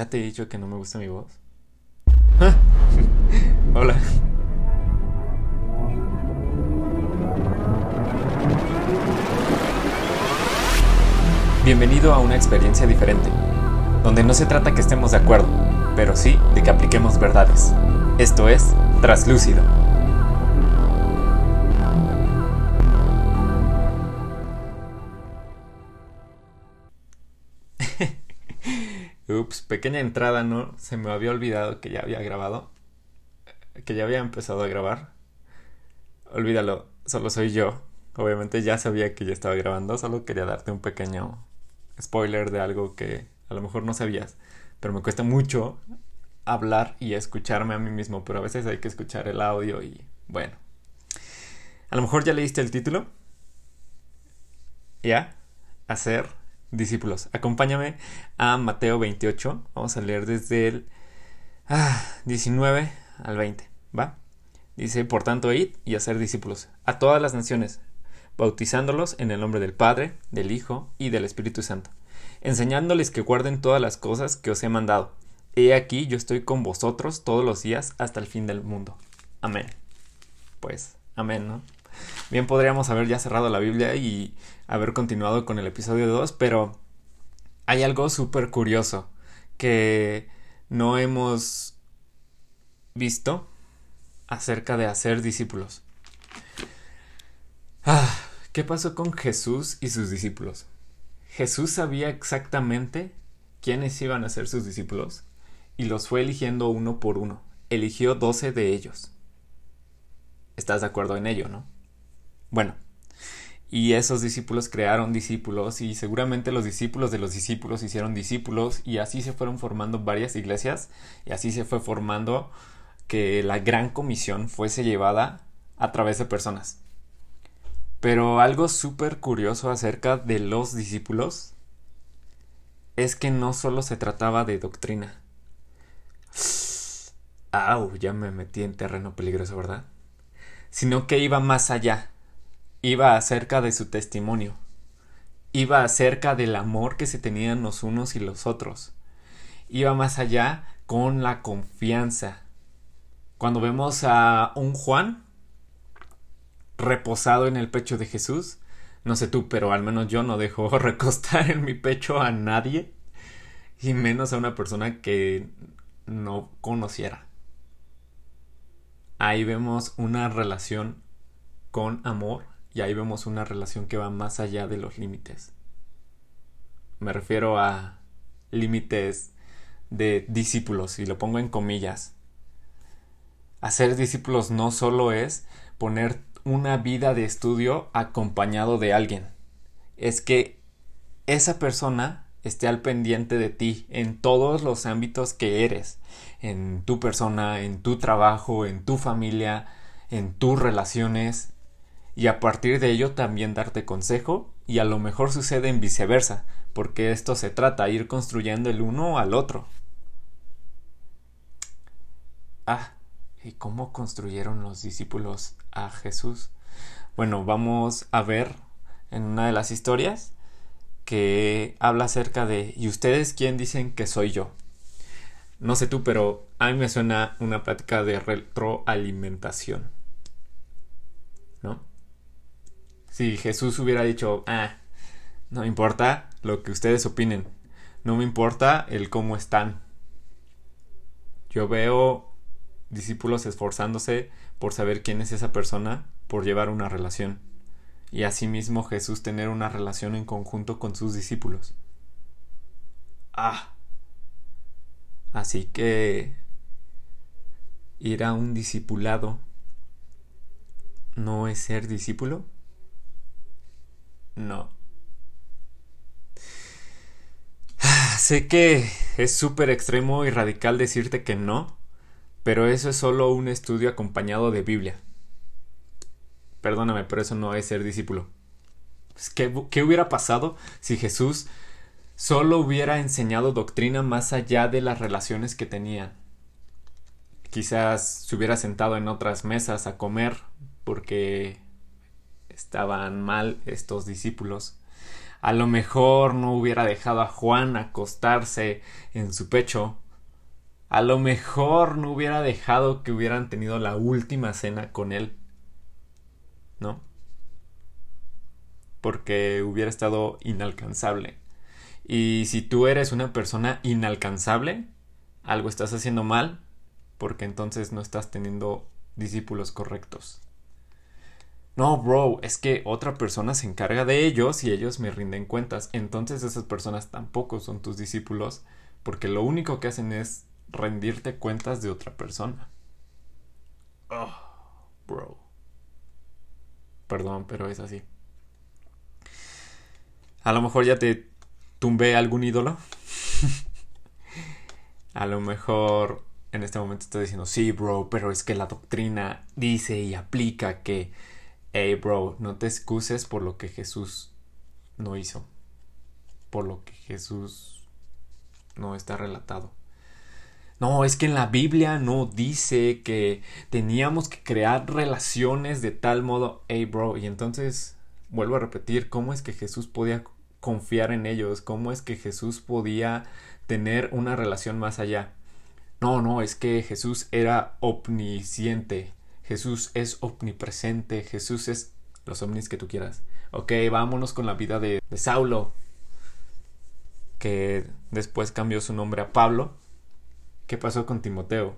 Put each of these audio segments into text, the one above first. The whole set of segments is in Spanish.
¿Ya te he dicho que no me gusta mi voz? Hola. Bienvenido a una experiencia diferente, donde no se trata que estemos de acuerdo, pero sí de que apliquemos verdades. Esto es Traslúcido. Ups, pequeña entrada, ¿no? Se me había olvidado que ya había grabado. Que ya había empezado a grabar. Olvídalo, solo soy yo. Obviamente ya sabía que ya estaba grabando, solo quería darte un pequeño spoiler de algo que a lo mejor no sabías. Pero me cuesta mucho hablar y escucharme a mí mismo, pero a veces hay que escuchar el audio y bueno. A lo mejor ya leíste el título. ¿Ya? Hacer discípulos. Acompáñame a Mateo 28. Vamos a leer desde el 19 ah, al 20. ¿Va? Dice, por tanto, id y hacer discípulos a todas las naciones, bautizándolos en el nombre del Padre, del Hijo y del Espíritu Santo, enseñándoles que guarden todas las cosas que os he mandado. He aquí yo estoy con vosotros todos los días hasta el fin del mundo. Amén. Pues, amén, ¿no? Bien podríamos haber ya cerrado la Biblia y haber continuado con el episodio 2, pero hay algo súper curioso que no hemos visto acerca de hacer discípulos. Ah, ¿Qué pasó con Jesús y sus discípulos? Jesús sabía exactamente quiénes iban a ser sus discípulos y los fue eligiendo uno por uno. Eligió doce de ellos. ¿Estás de acuerdo en ello, no? Bueno, y esos discípulos crearon discípulos y seguramente los discípulos de los discípulos hicieron discípulos y así se fueron formando varias iglesias y así se fue formando que la gran comisión fuese llevada a través de personas. Pero algo súper curioso acerca de los discípulos es que no solo se trataba de doctrina. Au, ya me metí en terreno peligroso, ¿verdad? Sino que iba más allá iba acerca de su testimonio, iba acerca del amor que se tenían los unos y los otros, iba más allá con la confianza. Cuando vemos a un Juan reposado en el pecho de Jesús, no sé tú, pero al menos yo no dejo recostar en mi pecho a nadie, y menos a una persona que no conociera. Ahí vemos una relación con amor y ahí vemos una relación que va más allá de los límites. Me refiero a límites de discípulos, y lo pongo en comillas. Hacer discípulos no solo es poner una vida de estudio acompañado de alguien, es que esa persona esté al pendiente de ti en todos los ámbitos que eres, en tu persona, en tu trabajo, en tu familia, en tus relaciones, y a partir de ello también darte consejo y a lo mejor sucede en viceversa, porque esto se trata ir construyendo el uno al otro. Ah, ¿y cómo construyeron los discípulos a Jesús? Bueno, vamos a ver en una de las historias que habla acerca de ¿y ustedes quién dicen que soy yo? No sé tú, pero a mí me suena una práctica de retroalimentación. ¿No? Si Jesús hubiera dicho, ah, no me importa lo que ustedes opinen, no me importa el cómo están. Yo veo discípulos esforzándose por saber quién es esa persona, por llevar una relación. Y asimismo Jesús tener una relación en conjunto con sus discípulos. Ah. Así que ir a un discipulado no es ser discípulo. No. Sé que es súper extremo y radical decirte que no, pero eso es solo un estudio acompañado de Biblia. Perdóname, pero eso no es ser discípulo. ¿Qué, ¿Qué, hubiera pasado si Jesús solo hubiera enseñado doctrina más allá de las relaciones que tenía? Quizás se hubiera sentado en otras mesas a comer porque estaban mal estos discípulos. A lo mejor no hubiera dejado a Juan acostarse en su pecho. A lo mejor no hubiera dejado que hubieran tenido la última cena con él. ¿No? Porque hubiera estado inalcanzable. Y si tú eres una persona inalcanzable, algo estás haciendo mal, porque entonces no estás teniendo discípulos correctos. No, bro, es que otra persona se encarga de ellos y ellos me rinden cuentas. Entonces esas personas tampoco son tus discípulos porque lo único que hacen es rendirte cuentas de otra persona. Oh, bro. Perdón, pero es así. A lo mejor ya te tumbé algún ídolo. a lo mejor en este momento estás diciendo, sí, bro, pero es que la doctrina dice y aplica que hey bro, no te excuses por lo que Jesús no hizo, por lo que Jesús no está relatado. No, es que en la Biblia no dice que teníamos que crear relaciones de tal modo, hey bro, y entonces vuelvo a repetir, ¿cómo es que Jesús podía confiar en ellos? ¿Cómo es que Jesús podía tener una relación más allá? No, no, es que Jesús era omnisciente, Jesús es omnipresente, Jesús es los ovnis que tú quieras. Ok, vámonos con la vida de, de Saulo, que después cambió su nombre a Pablo. ¿Qué pasó con Timoteo?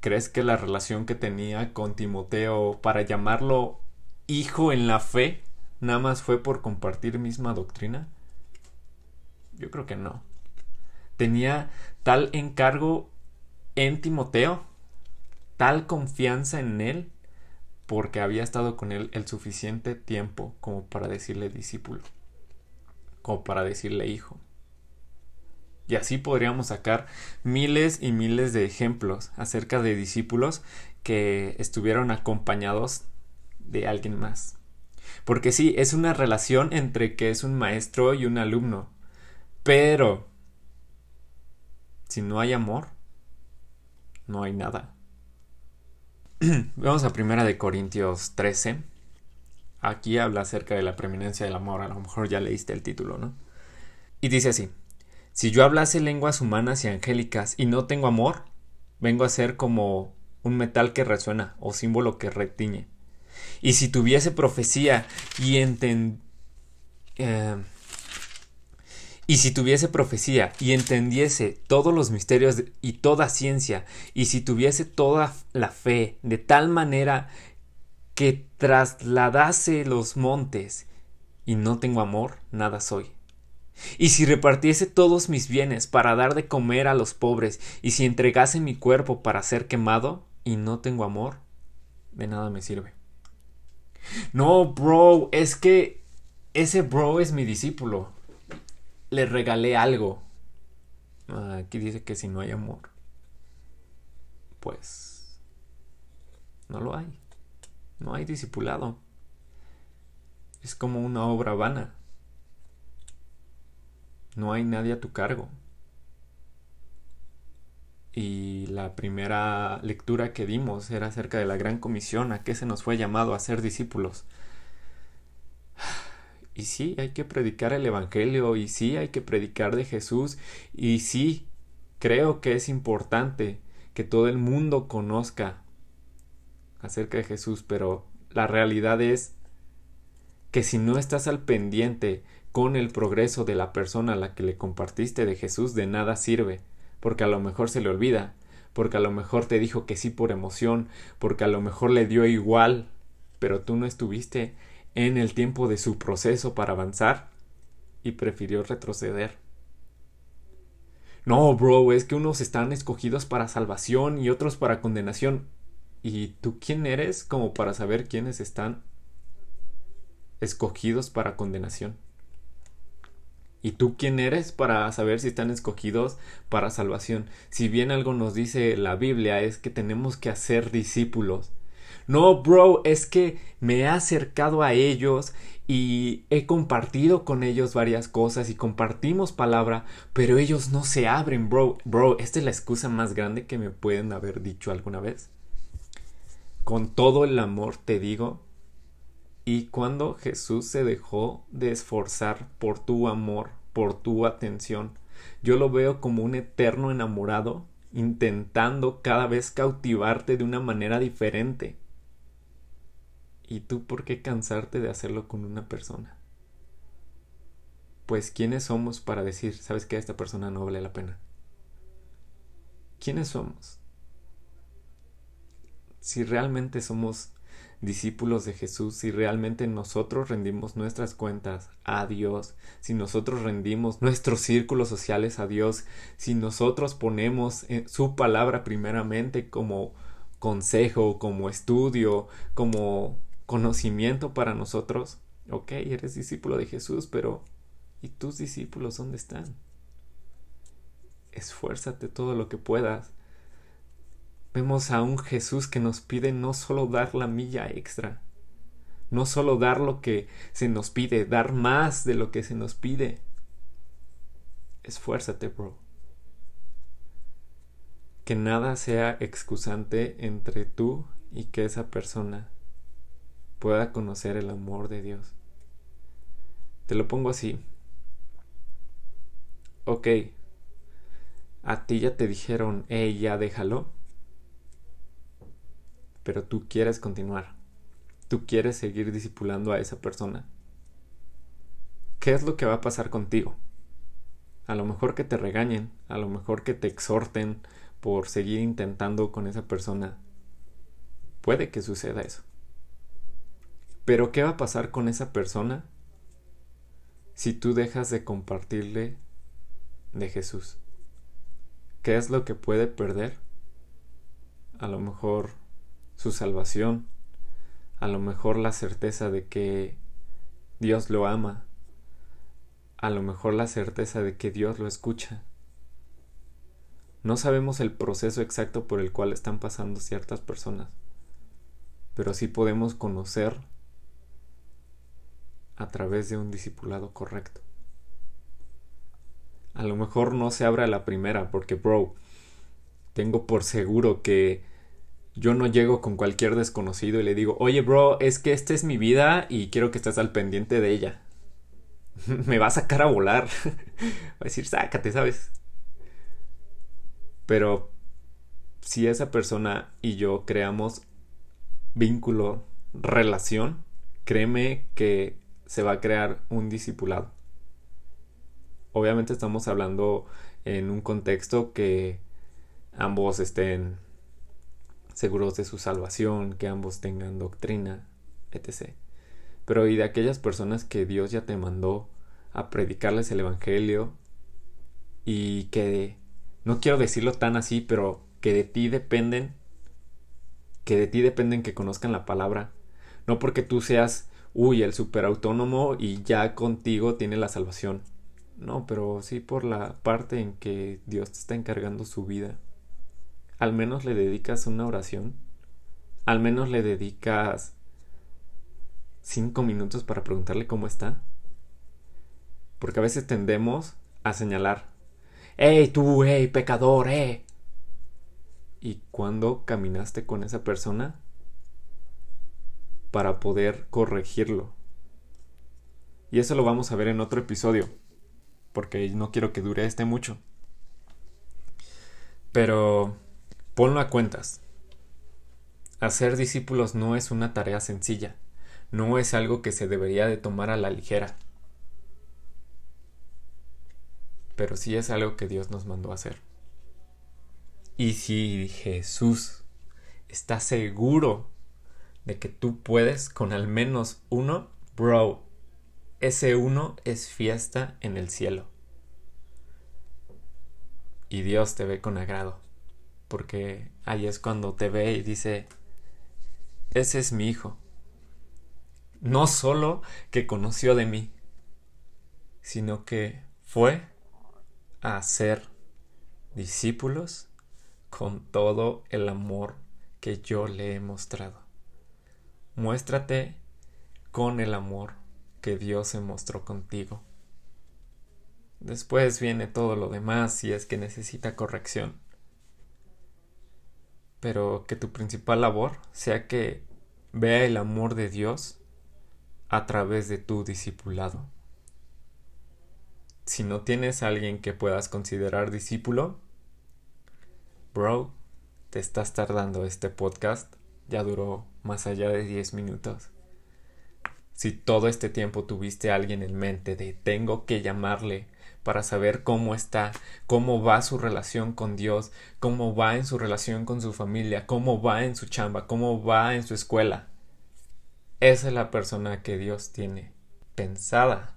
¿Crees que la relación que tenía con Timoteo para llamarlo hijo en la fe nada más fue por compartir misma doctrina? Yo creo que no. Tenía tal encargo en Timoteo tal confianza en él porque había estado con él el suficiente tiempo como para decirle discípulo, como para decirle hijo. Y así podríamos sacar miles y miles de ejemplos acerca de discípulos que estuvieron acompañados de alguien más. Porque sí, es una relación entre que es un maestro y un alumno. Pero si no hay amor, no hay nada. Vamos a primera de Corintios 13. Aquí habla acerca de la preeminencia del amor. A lo mejor ya leíste el título, ¿no? Y dice así: Si yo hablase lenguas humanas y angélicas y no tengo amor, vengo a ser como un metal que resuena o símbolo que retiñe. Y si tuviese profecía y enten... Eh, y si tuviese profecía y entendiese todos los misterios y toda ciencia, y si tuviese toda la fe de tal manera que trasladase los montes, y no tengo amor, nada soy. Y si repartiese todos mis bienes para dar de comer a los pobres, y si entregase mi cuerpo para ser quemado, y no tengo amor, de nada me sirve. No, bro, es que ese bro es mi discípulo le regalé algo. Aquí dice que si no hay amor, pues no lo hay. No hay discipulado. Es como una obra vana. No hay nadie a tu cargo. Y la primera lectura que dimos era acerca de la gran comisión, a qué se nos fue llamado a ser discípulos. Y sí, hay que predicar el Evangelio, y sí, hay que predicar de Jesús, y sí, creo que es importante que todo el mundo conozca acerca de Jesús, pero la realidad es que si no estás al pendiente con el progreso de la persona a la que le compartiste de Jesús, de nada sirve, porque a lo mejor se le olvida, porque a lo mejor te dijo que sí por emoción, porque a lo mejor le dio igual, pero tú no estuviste en el tiempo de su proceso para avanzar y prefirió retroceder. No, bro, es que unos están escogidos para salvación y otros para condenación. ¿Y tú quién eres como para saber quiénes están escogidos para condenación? ¿Y tú quién eres para saber si están escogidos para salvación? Si bien algo nos dice la Biblia es que tenemos que hacer discípulos no, bro, es que me he acercado a ellos y he compartido con ellos varias cosas y compartimos palabra, pero ellos no se abren, bro. Bro, esta es la excusa más grande que me pueden haber dicho alguna vez. Con todo el amor te digo y cuando Jesús se dejó de esforzar por tu amor, por tu atención, yo lo veo como un eterno enamorado intentando cada vez cautivarte de una manera diferente. ¿Y tú por qué cansarte de hacerlo con una persona? Pues ¿quiénes somos para decir, sabes que esta persona no vale la pena? ¿Quiénes somos? Si realmente somos discípulos de Jesús, si realmente nosotros rendimos nuestras cuentas a Dios, si nosotros rendimos nuestros círculos sociales a Dios, si nosotros ponemos eh, su palabra primeramente como consejo, como estudio, como conocimiento para nosotros, ok, eres discípulo de Jesús, pero ¿y tus discípulos dónde están? Esfuérzate todo lo que puedas Vemos a un Jesús que nos pide no solo dar la milla extra, no solo dar lo que se nos pide, dar más de lo que se nos pide. Esfuérzate, bro. Que nada sea excusante entre tú y que esa persona pueda conocer el amor de Dios. Te lo pongo así. Ok, a ti ya te dijeron, hey, ya déjalo pero tú quieres continuar. Tú quieres seguir discipulando a esa persona. ¿Qué es lo que va a pasar contigo? A lo mejor que te regañen, a lo mejor que te exhorten por seguir intentando con esa persona. Puede que suceda eso. Pero ¿qué va a pasar con esa persona si tú dejas de compartirle de Jesús? ¿Qué es lo que puede perder? A lo mejor su salvación, a lo mejor la certeza de que Dios lo ama, a lo mejor la certeza de que Dios lo escucha. No sabemos el proceso exacto por el cual están pasando ciertas personas, pero sí podemos conocer a través de un discipulado correcto. A lo mejor no se abra la primera porque, bro, tengo por seguro que yo no llego con cualquier desconocido y le digo, oye, bro, es que esta es mi vida y quiero que estés al pendiente de ella. Me va a sacar a volar. va a decir, sácate, ¿sabes? Pero si esa persona y yo creamos vínculo, relación, créeme que se va a crear un discipulado. Obviamente estamos hablando en un contexto que ambos estén seguros de su salvación, que ambos tengan doctrina, etc. Pero y de aquellas personas que Dios ya te mandó a predicarles el Evangelio y que, no quiero decirlo tan así, pero que de ti dependen, que de ti dependen que conozcan la palabra, no porque tú seas, uy, el superautónomo y ya contigo tiene la salvación. No, pero sí por la parte en que Dios te está encargando su vida al menos le dedicas una oración, al menos le dedicas cinco minutos para preguntarle cómo está. Porque a veces tendemos a señalar, ¡Ey tú, hey, pecador, eh! ¿Y cuando caminaste con esa persona para poder corregirlo? Y eso lo vamos a ver en otro episodio, porque no quiero que dure este mucho. Pero Ponlo a cuentas. Hacer discípulos no es una tarea sencilla, no es algo que se debería de tomar a la ligera, pero sí es algo que Dios nos mandó a hacer. Y si Jesús está seguro de que tú puedes con al menos uno, bro, ese uno es fiesta en el cielo. Y Dios te ve con agrado porque ahí es cuando te ve y dice, ese es mi hijo. No solo que conoció de mí, sino que fue a ser discípulos con todo el amor que yo le he mostrado. Muéstrate con el amor que Dios se mostró contigo. Después viene todo lo demás si es que necesita corrección pero que tu principal labor sea que vea el amor de Dios a través de tu discipulado. Si no tienes a alguien que puedas considerar discípulo, bro, te estás tardando este podcast. Ya duró más allá de 10 minutos. Si todo este tiempo tuviste a alguien en mente de tengo que llamarle para saber cómo está, cómo va su relación con Dios, cómo va en su relación con su familia, cómo va en su chamba, cómo va en su escuela. Esa es la persona que Dios tiene pensada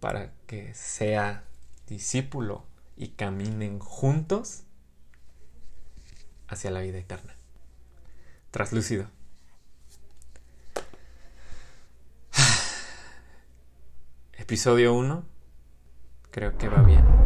para que sea discípulo y caminen juntos hacia la vida eterna. Traslúcido. Episodio 1 creo que va bien.